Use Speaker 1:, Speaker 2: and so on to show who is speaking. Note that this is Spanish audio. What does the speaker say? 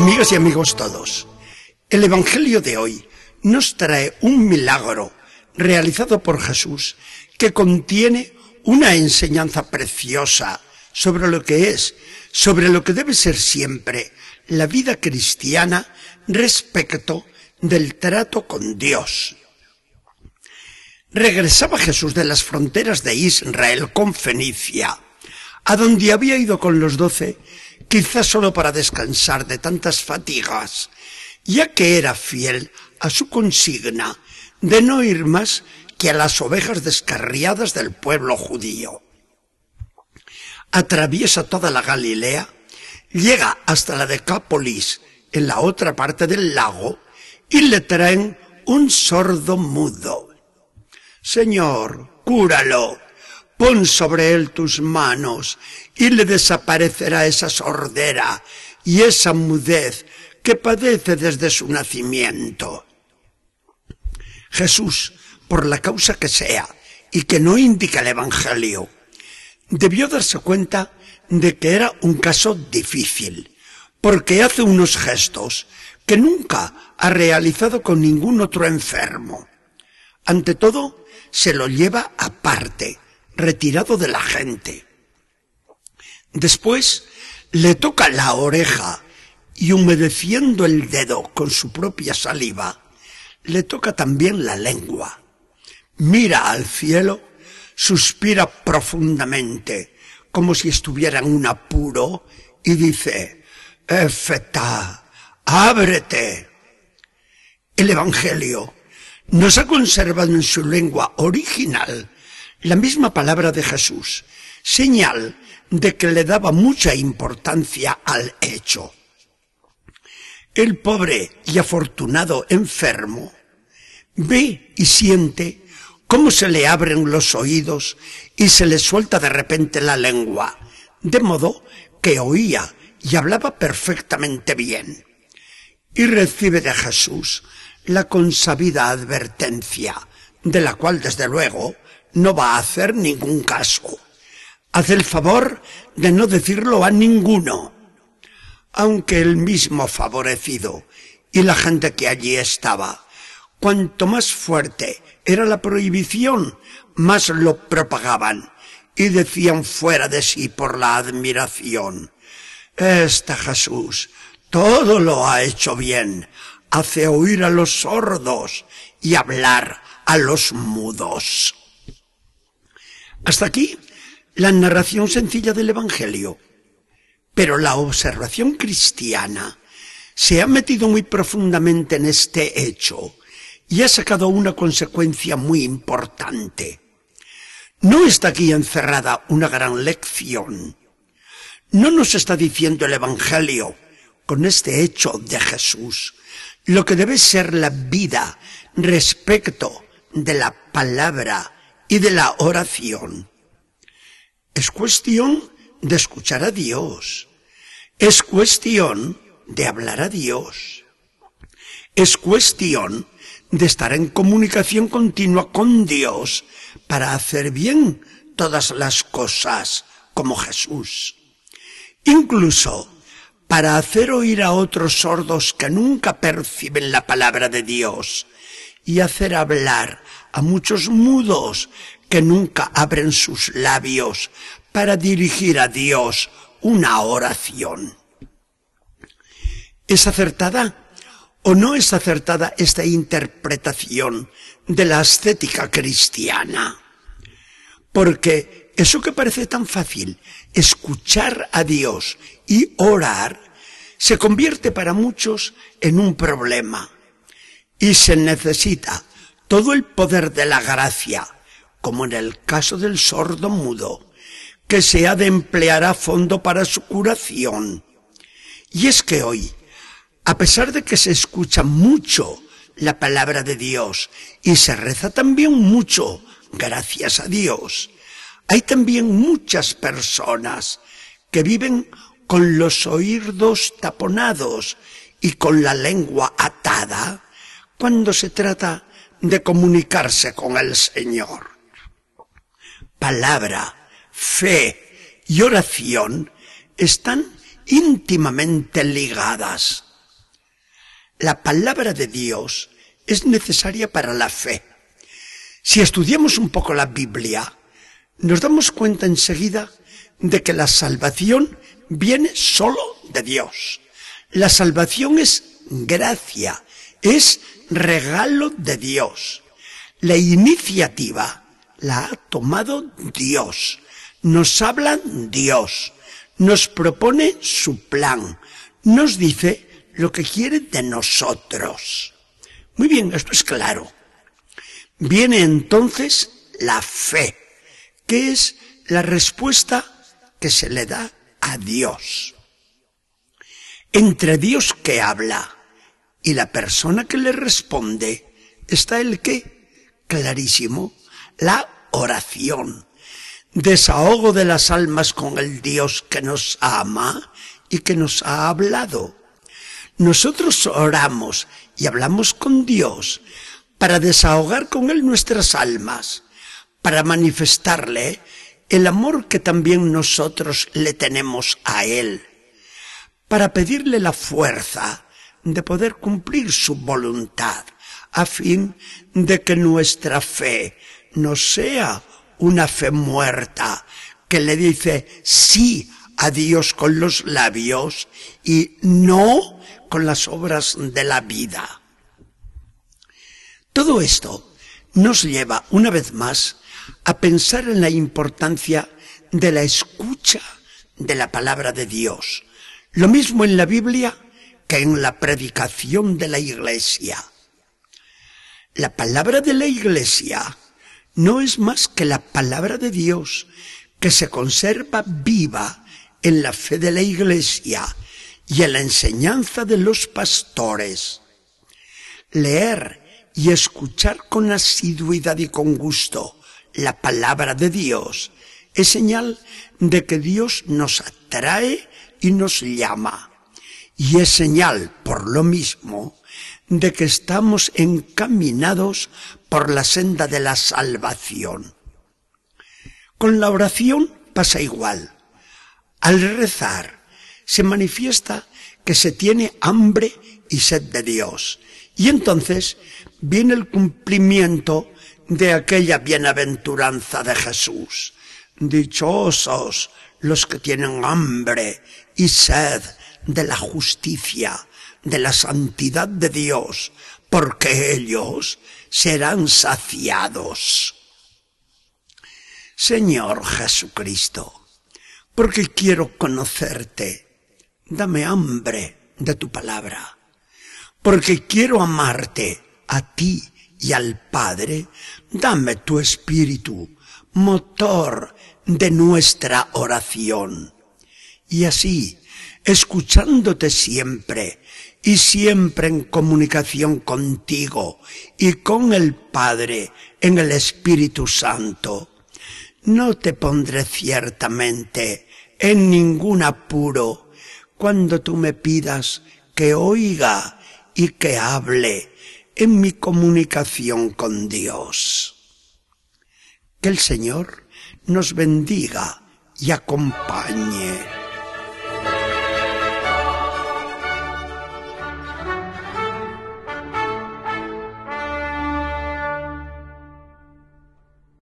Speaker 1: Amigas y amigos todos, el Evangelio de hoy nos trae un milagro realizado por Jesús que contiene una enseñanza preciosa sobre lo que es, sobre lo que debe ser siempre la vida cristiana respecto del trato con Dios. Regresaba Jesús de las fronteras de Israel con Fenicia, a donde había ido con los doce, quizás solo para descansar de tantas fatigas, ya que era fiel a su consigna de no ir más que a las ovejas descarriadas del pueblo judío. Atraviesa toda la Galilea, llega hasta la Decápolis, en la otra parte del lago, y le traen un sordo mudo. Señor, cúralo, pon sobre él tus manos, y le desaparecerá esa sordera y esa mudez que padece desde su nacimiento. Jesús, por la causa que sea, y que no indica el Evangelio, debió darse cuenta de que era un caso difícil, porque hace unos gestos que nunca ha realizado con ningún otro enfermo. Ante todo, se lo lleva aparte, retirado de la gente. Después, le toca la oreja y humedeciendo el dedo con su propia saliva, le toca también la lengua. Mira al cielo, suspira profundamente, como si estuviera en un apuro, y dice, Efeta, ábrete. El Evangelio nos ha conservado en su lengua original la misma palabra de Jesús, señal de que le daba mucha importancia al hecho. El pobre y afortunado enfermo ve y siente cómo se le abren los oídos y se le suelta de repente la lengua, de modo que oía y hablaba perfectamente bien. Y recibe de Jesús la consabida advertencia, de la cual desde luego no va a hacer ningún caso. Haz el favor de no decirlo a ninguno aunque el mismo favorecido y la gente que allí estaba, cuanto más fuerte era la prohibición, más lo propagaban y decían fuera de sí por la admiración. Este Jesús todo lo ha hecho bien, hace oír a los sordos y hablar a los mudos. Hasta aquí la narración sencilla del Evangelio. Pero la observación cristiana se ha metido muy profundamente en este hecho y ha sacado una consecuencia muy importante. No está aquí encerrada una gran lección. No nos está diciendo el Evangelio con este hecho de Jesús lo que debe ser la vida respecto de la palabra y de la oración. Es cuestión de escuchar a Dios. Es cuestión de hablar a Dios. Es cuestión de estar en comunicación continua con Dios para hacer bien todas las cosas como Jesús. Incluso para hacer oír a otros sordos que nunca perciben la palabra de Dios y hacer hablar a muchos mudos que nunca abren sus labios para dirigir a Dios una oración. ¿Es acertada o no es acertada esta interpretación de la ascética cristiana? Porque eso que parece tan fácil, escuchar a Dios y orar, se convierte para muchos en un problema. Y se necesita todo el poder de la gracia, como en el caso del sordo mudo, que se ha de emplear a fondo para su curación. Y es que hoy, a pesar de que se escucha mucho la palabra de Dios y se reza también mucho, gracias a Dios, hay también muchas personas que viven con los oídos taponados y con la lengua atada cuando se trata de comunicarse con el Señor. Palabra, fe y oración están íntimamente ligadas. la palabra de Dios es necesaria para la fe. Si estudiamos un poco la Biblia, nos damos cuenta enseguida de que la salvación viene solo de Dios. La salvación es gracia, es regalo de Dios. La iniciativa la ha tomado Dios. Nos habla Dios. Nos propone su plan. Nos dice lo que quiere de nosotros. Muy bien, esto es claro. Viene entonces la fe, que es la respuesta que se le da a Dios. Entre Dios que habla y la persona que le responde está el qué? Clarísimo, la oración. Desahogo de las almas con el Dios que nos ama y que nos ha hablado. Nosotros oramos y hablamos con Dios para desahogar con Él nuestras almas, para manifestarle el amor que también nosotros le tenemos a Él, para pedirle la fuerza de poder cumplir su voluntad, a fin de que nuestra fe no sea una fe muerta, que le dice sí a Dios con los labios y no con las obras de la vida. Todo esto nos lleva una vez más a pensar en la importancia de la escucha de la palabra de Dios. Lo mismo en la Biblia que en la predicación de la iglesia. La palabra de la iglesia no es más que la palabra de Dios que se conserva viva en la fe de la iglesia y en la enseñanza de los pastores. Leer y escuchar con asiduidad y con gusto la palabra de Dios es señal de que Dios nos atrae y nos llama. Y es señal, por lo mismo, de que estamos encaminados por la senda de la salvación. Con la oración pasa igual. Al rezar se manifiesta que se tiene hambre y sed de Dios. Y entonces viene el cumplimiento de aquella bienaventuranza de Jesús. Dichosos los que tienen hambre y sed de la justicia, de la santidad de Dios, porque ellos serán saciados. Señor Jesucristo, porque quiero conocerte, dame hambre de tu palabra, porque quiero amarte a ti y al Padre, dame tu espíritu, motor de nuestra oración. Y así, escuchándote siempre y siempre en comunicación contigo y con el Padre en el Espíritu Santo, no te pondré ciertamente en ningún apuro cuando tú me pidas que oiga y que hable en mi comunicación con Dios. Que el Señor nos bendiga y acompañe.